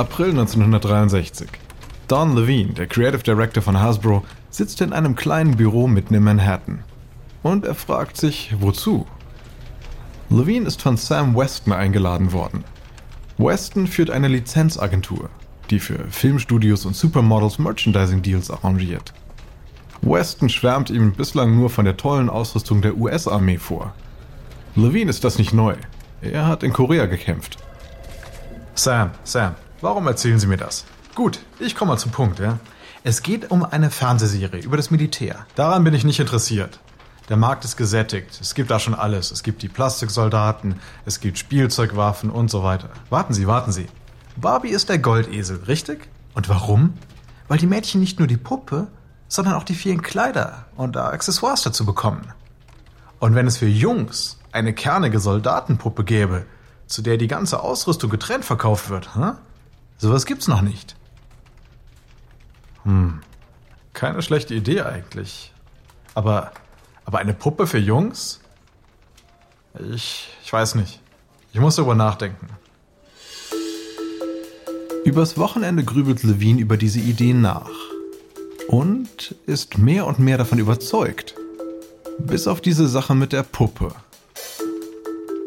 April 1963. Don Levine, der Creative Director von Hasbro, sitzt in einem kleinen Büro mitten in Manhattan. Und er fragt sich, wozu? Levine ist von Sam Weston eingeladen worden. Weston führt eine Lizenzagentur, die für Filmstudios und Supermodels Merchandising-Deals arrangiert. Weston schwärmt ihm bislang nur von der tollen Ausrüstung der US-Armee vor. Levine ist das nicht neu. Er hat in Korea gekämpft. Sam, Sam, warum erzählen Sie mir das? Gut, ich komme mal zum Punkt, ja. Es geht um eine Fernsehserie über das Militär. Daran bin ich nicht interessiert. Der Markt ist gesättigt. Es gibt da schon alles. Es gibt die Plastiksoldaten, es gibt Spielzeugwaffen und so weiter. Warten Sie, warten Sie. Barbie ist der Goldesel, richtig? Und warum? Weil die Mädchen nicht nur die Puppe, sondern auch die vielen Kleider und Accessoires dazu bekommen. Und wenn es für Jungs eine kernige Soldatenpuppe gäbe, zu der die ganze Ausrüstung getrennt verkauft wird, hm? Sowas gibt's noch nicht. Hm. Keine schlechte Idee eigentlich. Aber, aber eine Puppe für Jungs? Ich, ich weiß nicht. Ich muss darüber nachdenken. Übers Wochenende grübelt Levine über diese Idee nach. Und ist mehr und mehr davon überzeugt. Bis auf diese Sache mit der Puppe.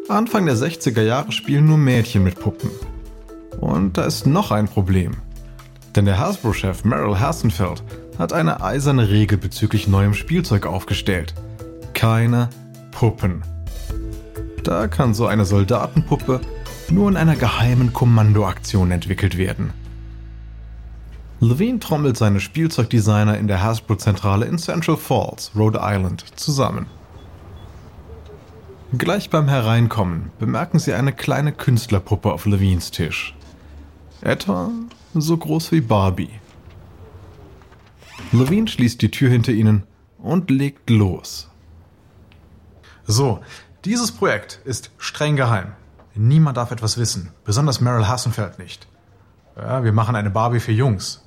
Anfang der 60er Jahre spielen nur Mädchen mit Puppen. Und da ist noch ein Problem. Denn der Hasbro-Chef Merrill Hassenfeld hat eine eiserne Regel bezüglich neuem Spielzeug aufgestellt. Keine Puppen. Da kann so eine Soldatenpuppe nur in einer geheimen Kommandoaktion entwickelt werden. Levine trommelt seine Spielzeugdesigner in der Hasbro-Zentrale in Central Falls, Rhode Island, zusammen. Gleich beim Hereinkommen bemerken sie eine kleine Künstlerpuppe auf Levines Tisch. Etwa so groß wie Barbie. Levine schließt die Tür hinter ihnen und legt los. So, dieses Projekt ist streng geheim. Niemand darf etwas wissen, besonders Meryl Hassenfeld nicht. Ja, wir machen eine Barbie für Jungs.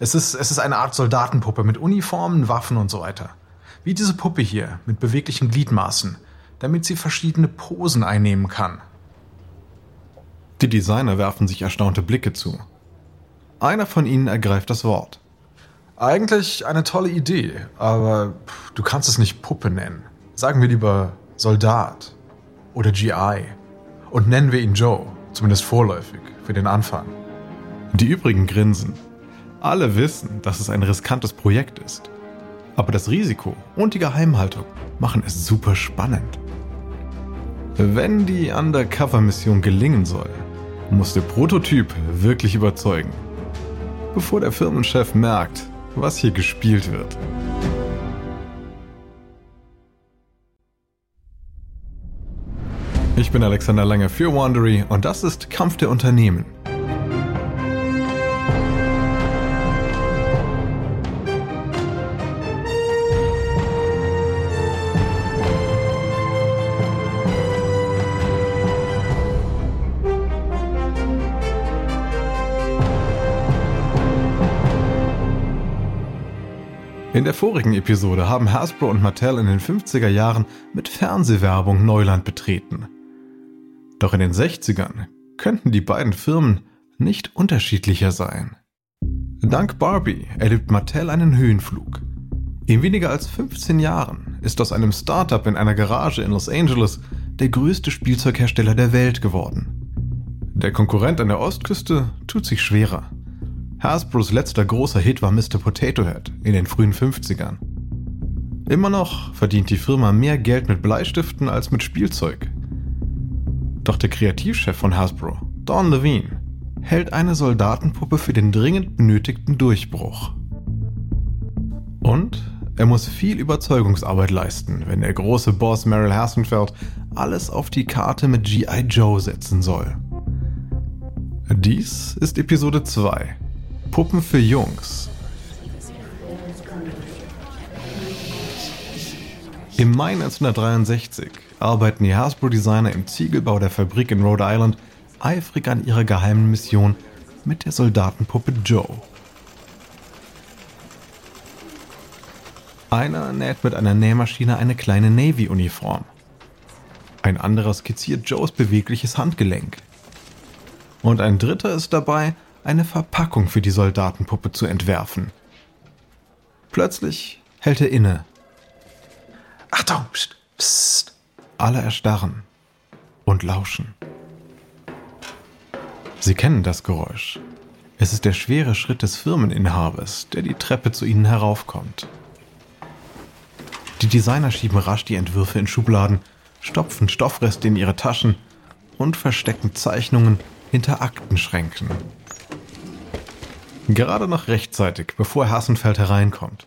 Es ist, es ist eine Art Soldatenpuppe mit Uniformen, Waffen und so weiter. Wie diese Puppe hier mit beweglichen Gliedmaßen, damit sie verschiedene Posen einnehmen kann. Die Designer werfen sich erstaunte Blicke zu. Einer von ihnen ergreift das Wort. Eigentlich eine tolle Idee, aber du kannst es nicht Puppe nennen. Sagen wir lieber Soldat oder GI. Und nennen wir ihn Joe, zumindest vorläufig, für den Anfang. Die übrigen grinsen. Alle wissen, dass es ein riskantes Projekt ist. Aber das Risiko und die Geheimhaltung machen es super spannend. Wenn die Undercover-Mission gelingen soll, muss der Prototyp wirklich überzeugen, bevor der Firmenchef merkt, was hier gespielt wird. Ich bin Alexander Lange für Wandery und das ist Kampf der Unternehmen. In der vorigen Episode haben Hasbro und Mattel in den 50er Jahren mit Fernsehwerbung Neuland betreten. Doch in den 60ern könnten die beiden Firmen nicht unterschiedlicher sein. Dank Barbie erlebt Mattel einen Höhenflug. In weniger als 15 Jahren ist aus einem Startup in einer Garage in Los Angeles der größte Spielzeughersteller der Welt geworden. Der Konkurrent an der Ostküste tut sich schwerer. Hasbros letzter großer Hit war Mr. Potato Head in den frühen 50ern. Immer noch verdient die Firma mehr Geld mit Bleistiften als mit Spielzeug. Doch der Kreativchef von Hasbro, Don Levine, hält eine Soldatenpuppe für den dringend benötigten Durchbruch. Und er muss viel Überzeugungsarbeit leisten, wenn der große Boss Merrill Hassenfeld alles auf die Karte mit G.I. Joe setzen soll. Dies ist Episode 2 Puppen für Jungs. Im Mai 1963 arbeiten die Hasbro-Designer im Ziegelbau der Fabrik in Rhode Island eifrig an ihrer geheimen Mission mit der Soldatenpuppe Joe. Einer näht mit einer Nähmaschine eine kleine Navy-Uniform. Ein anderer skizziert Joes bewegliches Handgelenk. Und ein dritter ist dabei, eine Verpackung für die Soldatenpuppe zu entwerfen. Plötzlich hält er inne. Achtung! Psst, psst. Alle erstarren und lauschen. Sie kennen das Geräusch. Es ist der schwere Schritt des Firmeninhabers, der die Treppe zu ihnen heraufkommt. Die Designer schieben rasch die Entwürfe in Schubladen, stopfen Stoffreste in ihre Taschen und verstecken Zeichnungen hinter Aktenschränken. Gerade noch rechtzeitig, bevor Hassenfeld hereinkommt.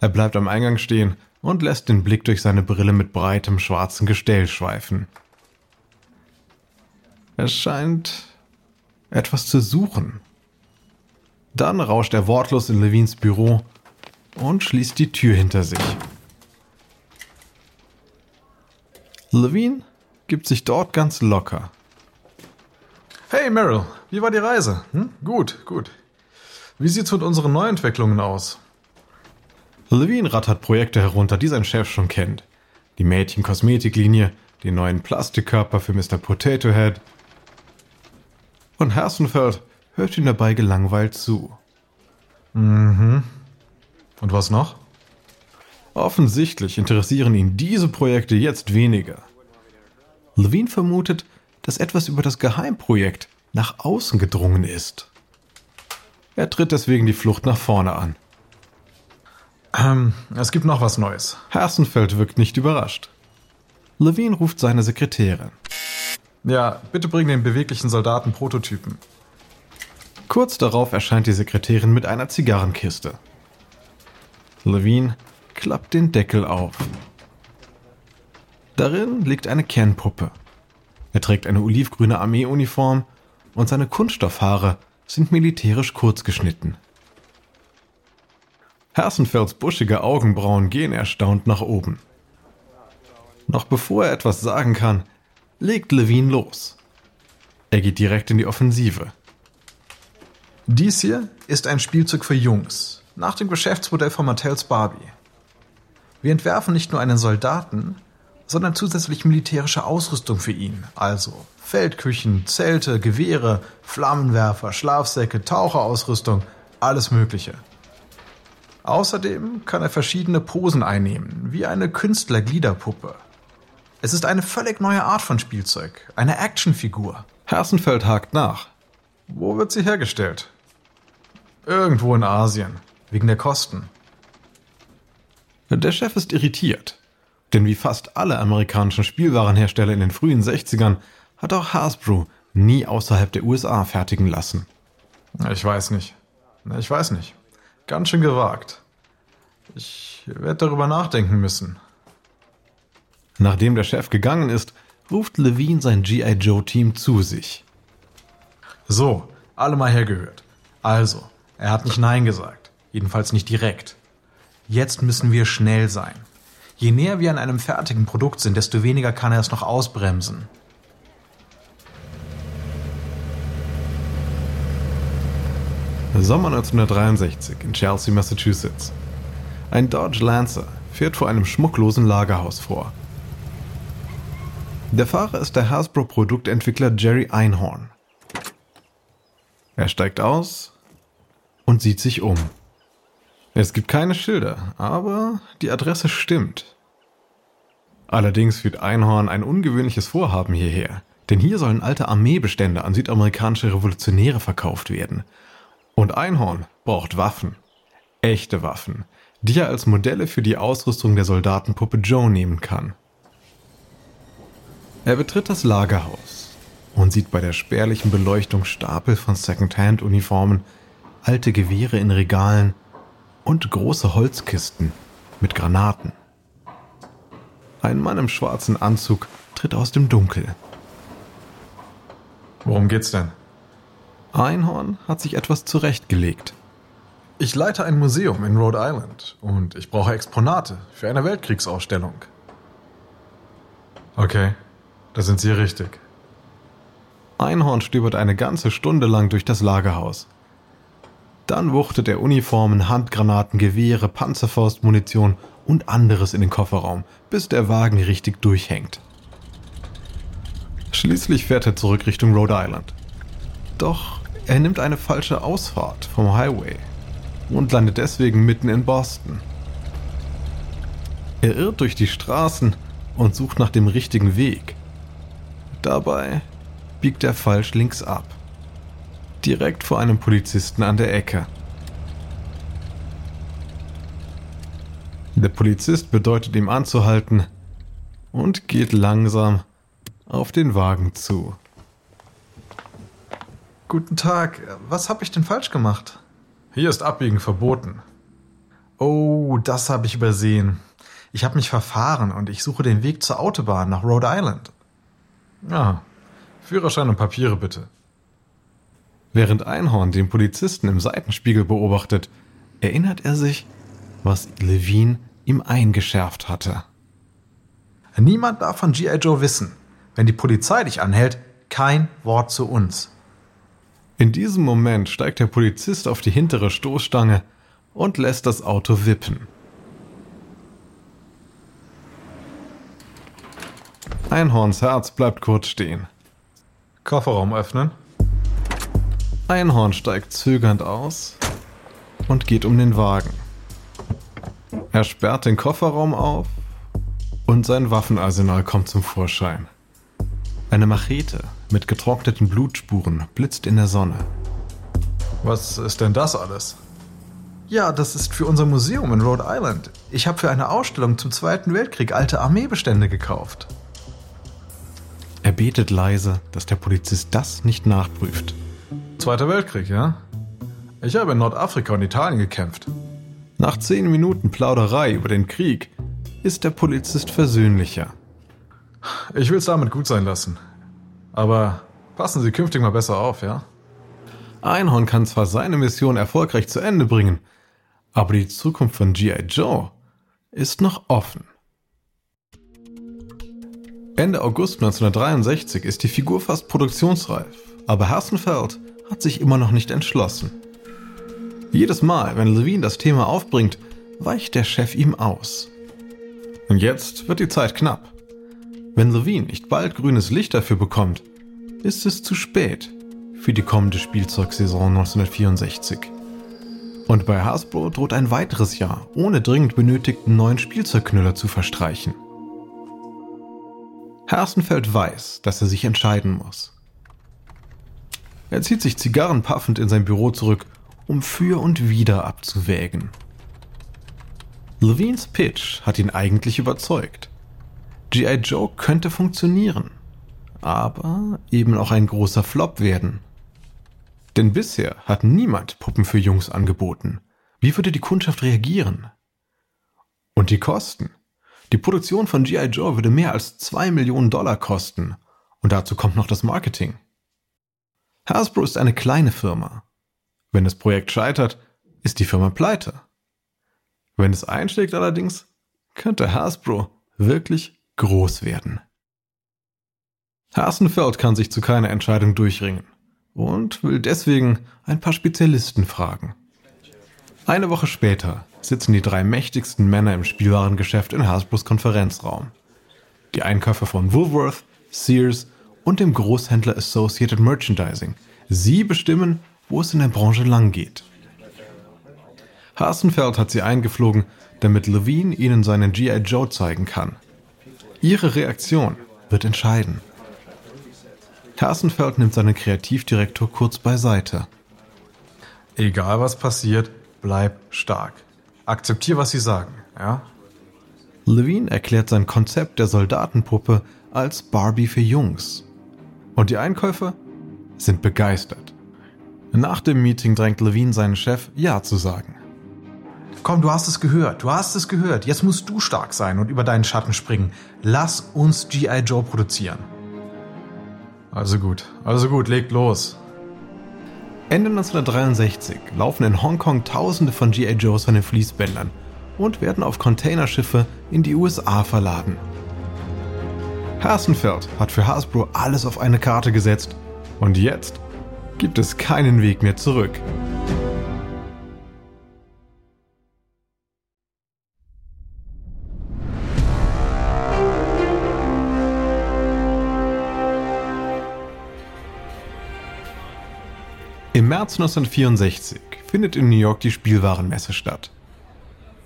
Er bleibt am Eingang stehen und lässt den Blick durch seine Brille mit breitem schwarzen Gestell schweifen. Er scheint etwas zu suchen. Dann rauscht er wortlos in Levins Büro und schließt die Tür hinter sich. Levine gibt sich dort ganz locker. Hey Meryl, wie war die Reise? Hm? Gut, gut. Wie sieht's mit unseren Neuentwicklungen aus? Levine rattert Projekte herunter, die sein Chef schon kennt. Die Mädchen-Kosmetiklinie, den neuen Plastikkörper für Mr. Potato Head. Und Hersenfeld hört ihm dabei gelangweilt zu. Mhm. Und was noch? Offensichtlich interessieren ihn diese Projekte jetzt weniger. Levine vermutet, dass etwas über das Geheimprojekt nach außen gedrungen ist. Er tritt deswegen die Flucht nach vorne an. Ähm, es gibt noch was Neues. Hersenfeld wirkt nicht überrascht. Levine ruft seine Sekretärin. Ja, bitte bring den beweglichen Soldaten Prototypen. Kurz darauf erscheint die Sekretärin mit einer Zigarrenkiste. Levine klappt den Deckel auf. Darin liegt eine Kernpuppe. Er trägt eine olivgrüne Armeeuniform und seine Kunststoffhaare sind militärisch kurz geschnitten. Hersenfelds buschige Augenbrauen gehen erstaunt nach oben. Noch bevor er etwas sagen kann, legt Levine los. Er geht direkt in die Offensive. Dies hier ist ein Spielzeug für Jungs, nach dem Geschäftsmodell von Mattels Barbie. Wir entwerfen nicht nur einen Soldaten, sondern zusätzlich militärische Ausrüstung für ihn, also Feldküchen, Zelte, Gewehre, Flammenwerfer, Schlafsäcke, Taucherausrüstung, alles Mögliche. Außerdem kann er verschiedene Posen einnehmen, wie eine Künstlergliederpuppe. Es ist eine völlig neue Art von Spielzeug, eine Actionfigur. Hersenfeld hakt nach. Wo wird sie hergestellt? Irgendwo in Asien, wegen der Kosten. Der Chef ist irritiert. Denn wie fast alle amerikanischen Spielwarenhersteller in den frühen 60ern hat auch Hasbro nie außerhalb der USA fertigen lassen. Ich weiß nicht. Ich weiß nicht. Ganz schön gewagt. Ich werde darüber nachdenken müssen. Nachdem der Chef gegangen ist, ruft Levine sein G.I. Joe-Team zu sich. So, alle mal hergehört. Also, er hat nicht Nein gesagt. Jedenfalls nicht direkt. Jetzt müssen wir schnell sein. Je näher wir an einem fertigen Produkt sind, desto weniger kann er es noch ausbremsen. Sommer 1963 in Chelsea, Massachusetts. Ein Dodge Lancer fährt vor einem schmucklosen Lagerhaus vor. Der Fahrer ist der Hasbro-Produktentwickler Jerry Einhorn. Er steigt aus und sieht sich um. Es gibt keine Schilder, aber die Adresse stimmt. Allerdings führt Einhorn ein ungewöhnliches Vorhaben hierher, denn hier sollen alte Armeebestände an südamerikanische Revolutionäre verkauft werden. Und Einhorn braucht Waffen. Echte Waffen, die er als Modelle für die Ausrüstung der Soldatenpuppe Joe nehmen kann. Er betritt das Lagerhaus und sieht bei der spärlichen Beleuchtung Stapel von Secondhand-Uniformen, alte Gewehre in Regalen und große Holzkisten mit Granaten. Ein Mann im schwarzen Anzug tritt aus dem Dunkel. Worum geht's denn? Einhorn hat sich etwas zurechtgelegt. Ich leite ein Museum in Rhode Island und ich brauche Exponate für eine Weltkriegsausstellung. Okay, da sind Sie richtig. Einhorn stöbert eine ganze Stunde lang durch das Lagerhaus. Dann wuchtet er Uniformen, Handgranaten, Gewehre, Panzerfaustmunition und anderes in den Kofferraum, bis der Wagen richtig durchhängt. Schließlich fährt er zurück Richtung Rhode Island. Doch er nimmt eine falsche Ausfahrt vom Highway und landet deswegen mitten in Boston. Er irrt durch die Straßen und sucht nach dem richtigen Weg. Dabei biegt er falsch links ab. Direkt vor einem Polizisten an der Ecke. Der Polizist bedeutet ihm anzuhalten und geht langsam auf den Wagen zu. Guten Tag, was habe ich denn falsch gemacht? Hier ist Abbiegen verboten. Oh, das habe ich übersehen. Ich habe mich verfahren und ich suche den Weg zur Autobahn nach Rhode Island. Ja, Führerschein und Papiere bitte. Während Einhorn den Polizisten im Seitenspiegel beobachtet, erinnert er sich, was Levine ihm eingeschärft hatte. Niemand darf von G.I. Joe wissen. Wenn die Polizei dich anhält, kein Wort zu uns. In diesem Moment steigt der Polizist auf die hintere Stoßstange und lässt das Auto wippen. Einhorns Herz bleibt kurz stehen. Kofferraum öffnen. Einhorn steigt zögernd aus und geht um den Wagen. Er sperrt den Kofferraum auf und sein Waffenarsenal kommt zum Vorschein. Eine Machete mit getrockneten Blutspuren blitzt in der Sonne. Was ist denn das alles? Ja, das ist für unser Museum in Rhode Island. Ich habe für eine Ausstellung zum Zweiten Weltkrieg alte Armeebestände gekauft. Er betet leise, dass der Polizist das nicht nachprüft. Zweiter Weltkrieg, ja? Ich habe in Nordafrika und Italien gekämpft. Nach zehn Minuten Plauderei über den Krieg ist der Polizist versöhnlicher. Ich will es damit gut sein lassen. Aber passen Sie künftig mal besser auf, ja? Einhorn kann zwar seine Mission erfolgreich zu Ende bringen, aber die Zukunft von G.I. Joe ist noch offen. Ende August 1963 ist die Figur fast produktionsreif, aber Hassenfeld hat sich immer noch nicht entschlossen. Jedes Mal, wenn Levine das Thema aufbringt, weicht der Chef ihm aus. Und jetzt wird die Zeit knapp. Wenn Levine nicht bald grünes Licht dafür bekommt, ist es zu spät für die kommende Spielzeugsaison 1964. Und bei Hasbro droht ein weiteres Jahr ohne dringend benötigten neuen Spielzeugknüller zu verstreichen. Hersenfeld weiß, dass er sich entscheiden muss. Er zieht sich zigarrenpaffend in sein Büro zurück, um für und wider abzuwägen. Levines Pitch hat ihn eigentlich überzeugt. G.I. Joe könnte funktionieren, aber eben auch ein großer Flop werden. Denn bisher hat niemand Puppen für Jungs angeboten. Wie würde die Kundschaft reagieren? Und die Kosten? Die Produktion von G.I. Joe würde mehr als 2 Millionen Dollar kosten. Und dazu kommt noch das Marketing. Hasbro ist eine kleine Firma. Wenn das Projekt scheitert, ist die Firma pleite. Wenn es einschlägt allerdings, könnte Hasbro wirklich groß werden. Hasenfeld kann sich zu keiner Entscheidung durchringen und will deswegen ein paar Spezialisten fragen. Eine Woche später sitzen die drei mächtigsten Männer im Spielwarengeschäft in Hasbros Konferenzraum. Die Einkäufer von Woolworth, Sears und dem Großhändler Associated Merchandising. Sie bestimmen, wo es in der Branche lang geht. Hasenfeld hat sie eingeflogen, damit Levine ihnen seinen G.I. Joe zeigen kann. Ihre Reaktion wird entscheiden. Hasenfeld nimmt seinen Kreativdirektor kurz beiseite. Egal was passiert, bleib stark. Akzeptier, was sie sagen, ja? Levine erklärt sein Konzept der Soldatenpuppe als Barbie für Jungs. Und die Einkäufer sind begeistert. Nach dem Meeting drängt Levine seinen Chef, Ja zu sagen. Komm, du hast es gehört, du hast es gehört. Jetzt musst du stark sein und über deinen Schatten springen. Lass uns G.I. Joe produzieren. Also gut, also gut, legt los. Ende 1963 laufen in Hongkong Tausende von G.I. Joes von den Fließbändern und werden auf Containerschiffe in die USA verladen. Hasenfeld hat für Hasbro alles auf eine Karte gesetzt und jetzt gibt es keinen Weg mehr zurück. Im März 1964 findet in New York die Spielwarenmesse statt.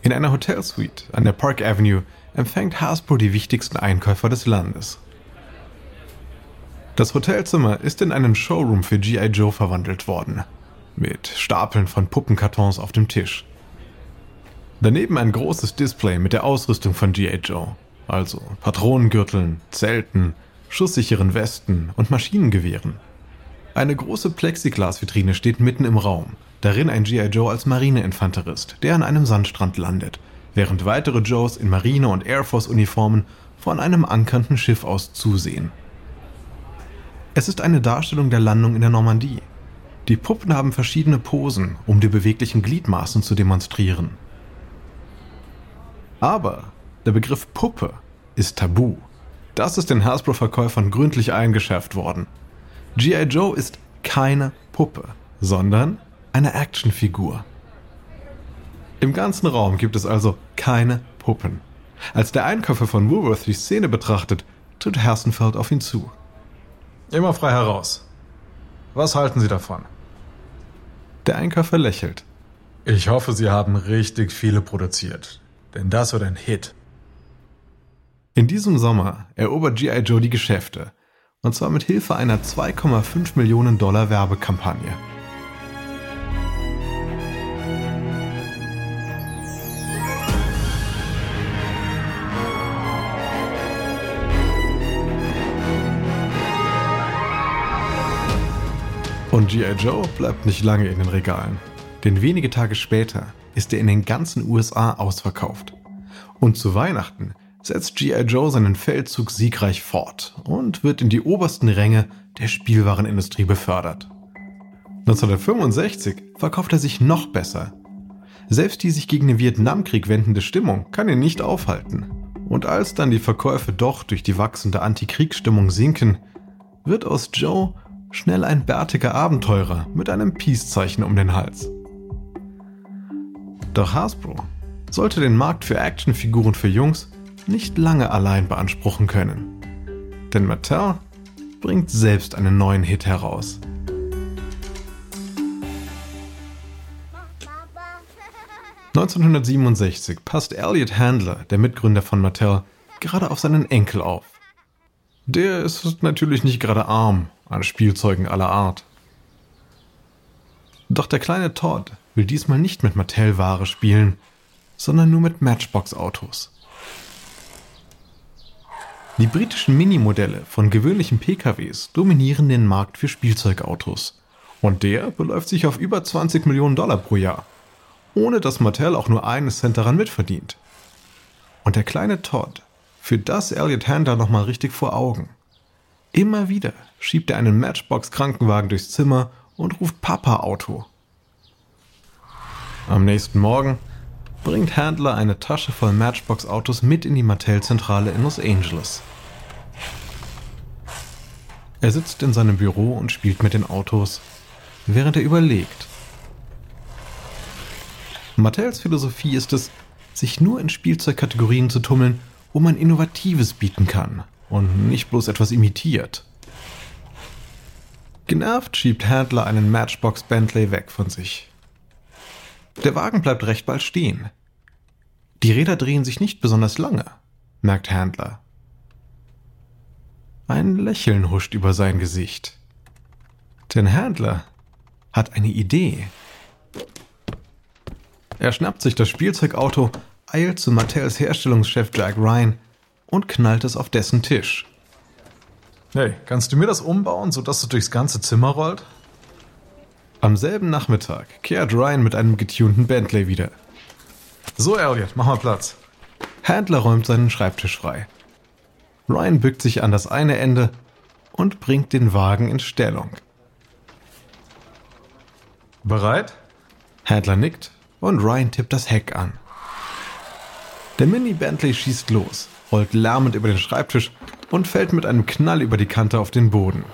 In einer Hotelsuite an der Park Avenue empfängt Hasbro die wichtigsten Einkäufer des Landes. Das Hotelzimmer ist in einen Showroom für G.I. Joe verwandelt worden, mit Stapeln von Puppenkartons auf dem Tisch. Daneben ein großes Display mit der Ausrüstung von G.I. Joe, also Patronengürteln, Zelten, schusssicheren Westen und Maschinengewehren. Eine große Plexiglasvitrine steht mitten im Raum, darin ein G.I. Joe als Marineinfanterist, der an einem Sandstrand landet, während weitere Joes in Marine- und Air Force-Uniformen von einem ankernden Schiff aus zusehen. Es ist eine Darstellung der Landung in der Normandie. Die Puppen haben verschiedene Posen, um die beweglichen Gliedmaßen zu demonstrieren. Aber der Begriff Puppe ist tabu. Das ist den Hasbro-Verkäufern gründlich eingeschärft worden. G.I. Joe ist keine Puppe, sondern eine Actionfigur. Im ganzen Raum gibt es also keine Puppen. Als der Einkäufer von Woolworth die Szene betrachtet, tritt Hersenfeld auf ihn zu. Immer frei heraus. Was halten Sie davon? Der Einkäufer lächelt. Ich hoffe, Sie haben richtig viele produziert. Denn das wird ein Hit. In diesem Sommer erobert G.I. Joe die Geschäfte. Und zwar mit Hilfe einer 2,5 Millionen Dollar Werbekampagne. Und G.I. Joe bleibt nicht lange in den Regalen. Denn wenige Tage später ist er in den ganzen USA ausverkauft. Und zu Weihnachten setzt G.I. Joe seinen Feldzug siegreich fort und wird in die obersten Ränge der Spielwarenindustrie befördert. 1965 verkauft er sich noch besser. Selbst die sich gegen den Vietnamkrieg wendende Stimmung kann ihn nicht aufhalten. Und als dann die Verkäufe doch durch die wachsende Antikriegsstimmung sinken, wird aus Joe schnell ein bärtiger Abenteurer mit einem Peace-Zeichen um den Hals. Doch Hasbro sollte den Markt für Actionfiguren für Jungs nicht lange allein beanspruchen können. Denn Mattel bringt selbst einen neuen Hit heraus. ...1967 passt Elliot Handler, der Mitgründer von Mattel, gerade auf seinen Enkel auf. Der ist natürlich nicht gerade arm an Spielzeugen aller Art. Doch der kleine Todd will diesmal nicht mit Mattel-Ware spielen, sondern nur mit Matchbox-Autos. Die britischen Minimodelle von gewöhnlichen PKWs dominieren den Markt für Spielzeugautos. Und der beläuft sich auf über 20 Millionen Dollar pro Jahr, ohne dass Mattel auch nur einen Cent daran mitverdient. Und der kleine Todd führt das Elliot Handler nochmal richtig vor Augen. Immer wieder schiebt er einen Matchbox-Krankenwagen durchs Zimmer und ruft Papa Auto. Am nächsten Morgen bringt Handler eine Tasche voll Matchbox-Autos mit in die Mattel-Zentrale in Los Angeles. Er sitzt in seinem Büro und spielt mit den Autos, während er überlegt. Mattels Philosophie ist es, sich nur in Spielzeugkategorien zu tummeln, wo man Innovatives bieten kann und nicht bloß etwas imitiert. Genervt schiebt Handler einen Matchbox Bentley weg von sich. Der Wagen bleibt recht bald stehen. Die Räder drehen sich nicht besonders lange, merkt Handler. Ein Lächeln huscht über sein Gesicht. Denn Handler hat eine Idee. Er schnappt sich das Spielzeugauto, eilt zu Mattels Herstellungschef Jack Ryan und knallt es auf dessen Tisch. Hey, kannst du mir das umbauen, sodass es durchs ganze Zimmer rollt? Am selben Nachmittag kehrt Ryan mit einem getunten Bentley wieder. So, Elliot, mach mal Platz. Handler räumt seinen Schreibtisch frei. Ryan bückt sich an das eine Ende und bringt den Wagen in Stellung. Bereit? Handler nickt und Ryan tippt das Heck an. Der Mini Bentley schießt los, rollt lärmend über den Schreibtisch und fällt mit einem Knall über die Kante auf den Boden.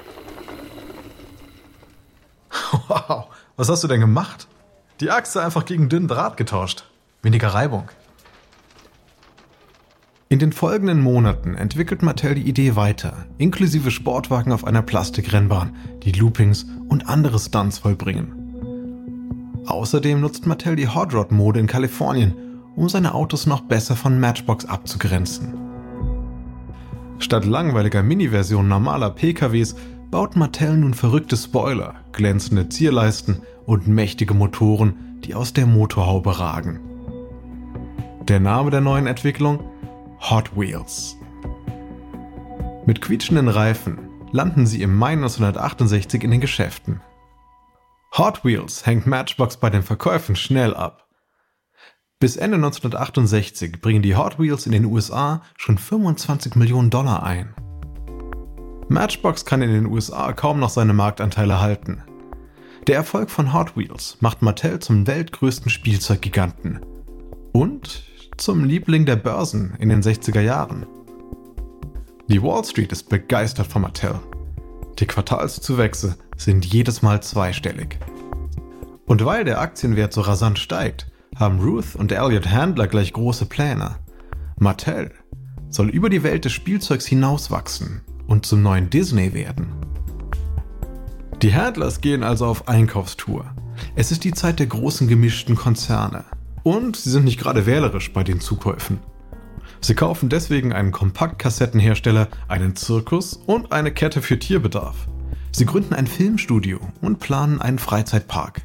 Wow, was hast du denn gemacht? Die Achse einfach gegen dünnen Draht getauscht. Weniger Reibung. In den folgenden Monaten entwickelt Mattel die Idee weiter, inklusive Sportwagen auf einer Plastikrennbahn, die Loopings und andere Stunts vollbringen. Außerdem nutzt Mattel die Hot Rod Mode in Kalifornien, um seine Autos noch besser von Matchbox abzugrenzen. Statt langweiliger Mini-Versionen normaler PKWs baut Mattel nun verrückte Spoiler, glänzende Zierleisten und mächtige Motoren, die aus der Motorhaube ragen. Der Name der neuen Entwicklung? Hot Wheels. Mit quietschenden Reifen landen sie im Mai 1968 in den Geschäften. Hot Wheels hängt Matchbox bei den Verkäufen schnell ab. Bis Ende 1968 bringen die Hot Wheels in den USA schon 25 Millionen Dollar ein. Matchbox kann in den USA kaum noch seine Marktanteile halten. Der Erfolg von Hot Wheels macht Mattel zum weltgrößten Spielzeuggiganten und zum Liebling der Börsen in den 60er Jahren. Die Wall Street ist begeistert von Mattel. Die Quartalszuwächse sind jedes Mal zweistellig. Und weil der Aktienwert so rasant steigt, haben Ruth und Elliot Handler gleich große Pläne. Mattel soll über die Welt des Spielzeugs hinauswachsen und zum neuen Disney werden. Die Handlers gehen also auf Einkaufstour. Es ist die Zeit der großen gemischten Konzerne. Und sie sind nicht gerade wählerisch bei den Zukäufen. Sie kaufen deswegen einen Kompaktkassettenhersteller, einen Zirkus und eine Kette für Tierbedarf. Sie gründen ein Filmstudio und planen einen Freizeitpark.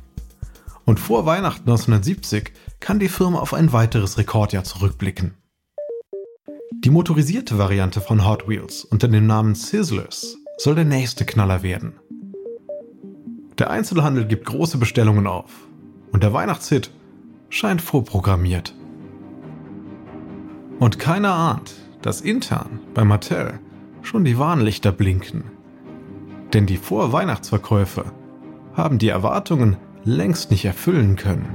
Und vor Weihnachten 1970 kann die Firma auf ein weiteres Rekordjahr zurückblicken. Die motorisierte Variante von Hot Wheels unter dem Namen Sizzlers soll der nächste Knaller werden. Der Einzelhandel gibt große Bestellungen auf und der Weihnachtshit scheint vorprogrammiert. Und keiner ahnt, dass intern bei Mattel schon die Warnlichter blinken. Denn die Vorweihnachtsverkäufe haben die Erwartungen längst nicht erfüllen können.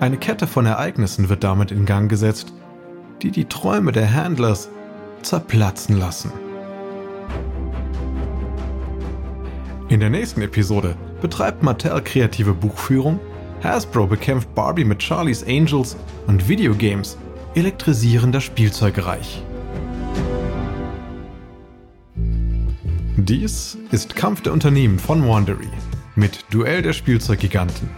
Eine Kette von Ereignissen wird damit in Gang gesetzt, die die Träume der Handlers zerplatzen lassen. In der nächsten Episode betreibt Mattel kreative Buchführung Hasbro bekämpft Barbie mit Charlie's Angels und Videogames elektrisieren das Spielzeugreich. Dies ist Kampf der Unternehmen von Wandery mit Duell der Spielzeuggiganten.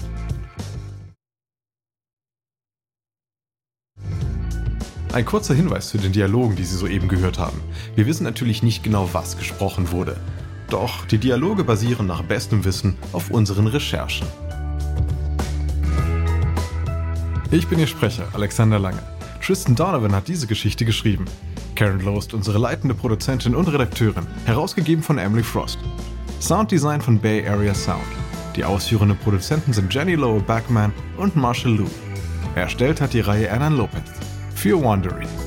Ein kurzer Hinweis zu den Dialogen, die Sie soeben gehört haben. Wir wissen natürlich nicht genau, was gesprochen wurde. Doch die Dialoge basieren nach bestem Wissen auf unseren Recherchen. Ich bin Ihr Sprecher, Alexander Lange. Tristan Donovan hat diese Geschichte geschrieben. Karen Loest, unsere leitende Produzentin und Redakteurin, herausgegeben von Emily Frost. Sounddesign von Bay Area Sound. Die ausführenden Produzenten sind Jenny Lowe Backman und Marshall Lou. Erstellt hat die Reihe Ernan Lopez. Für Wandering.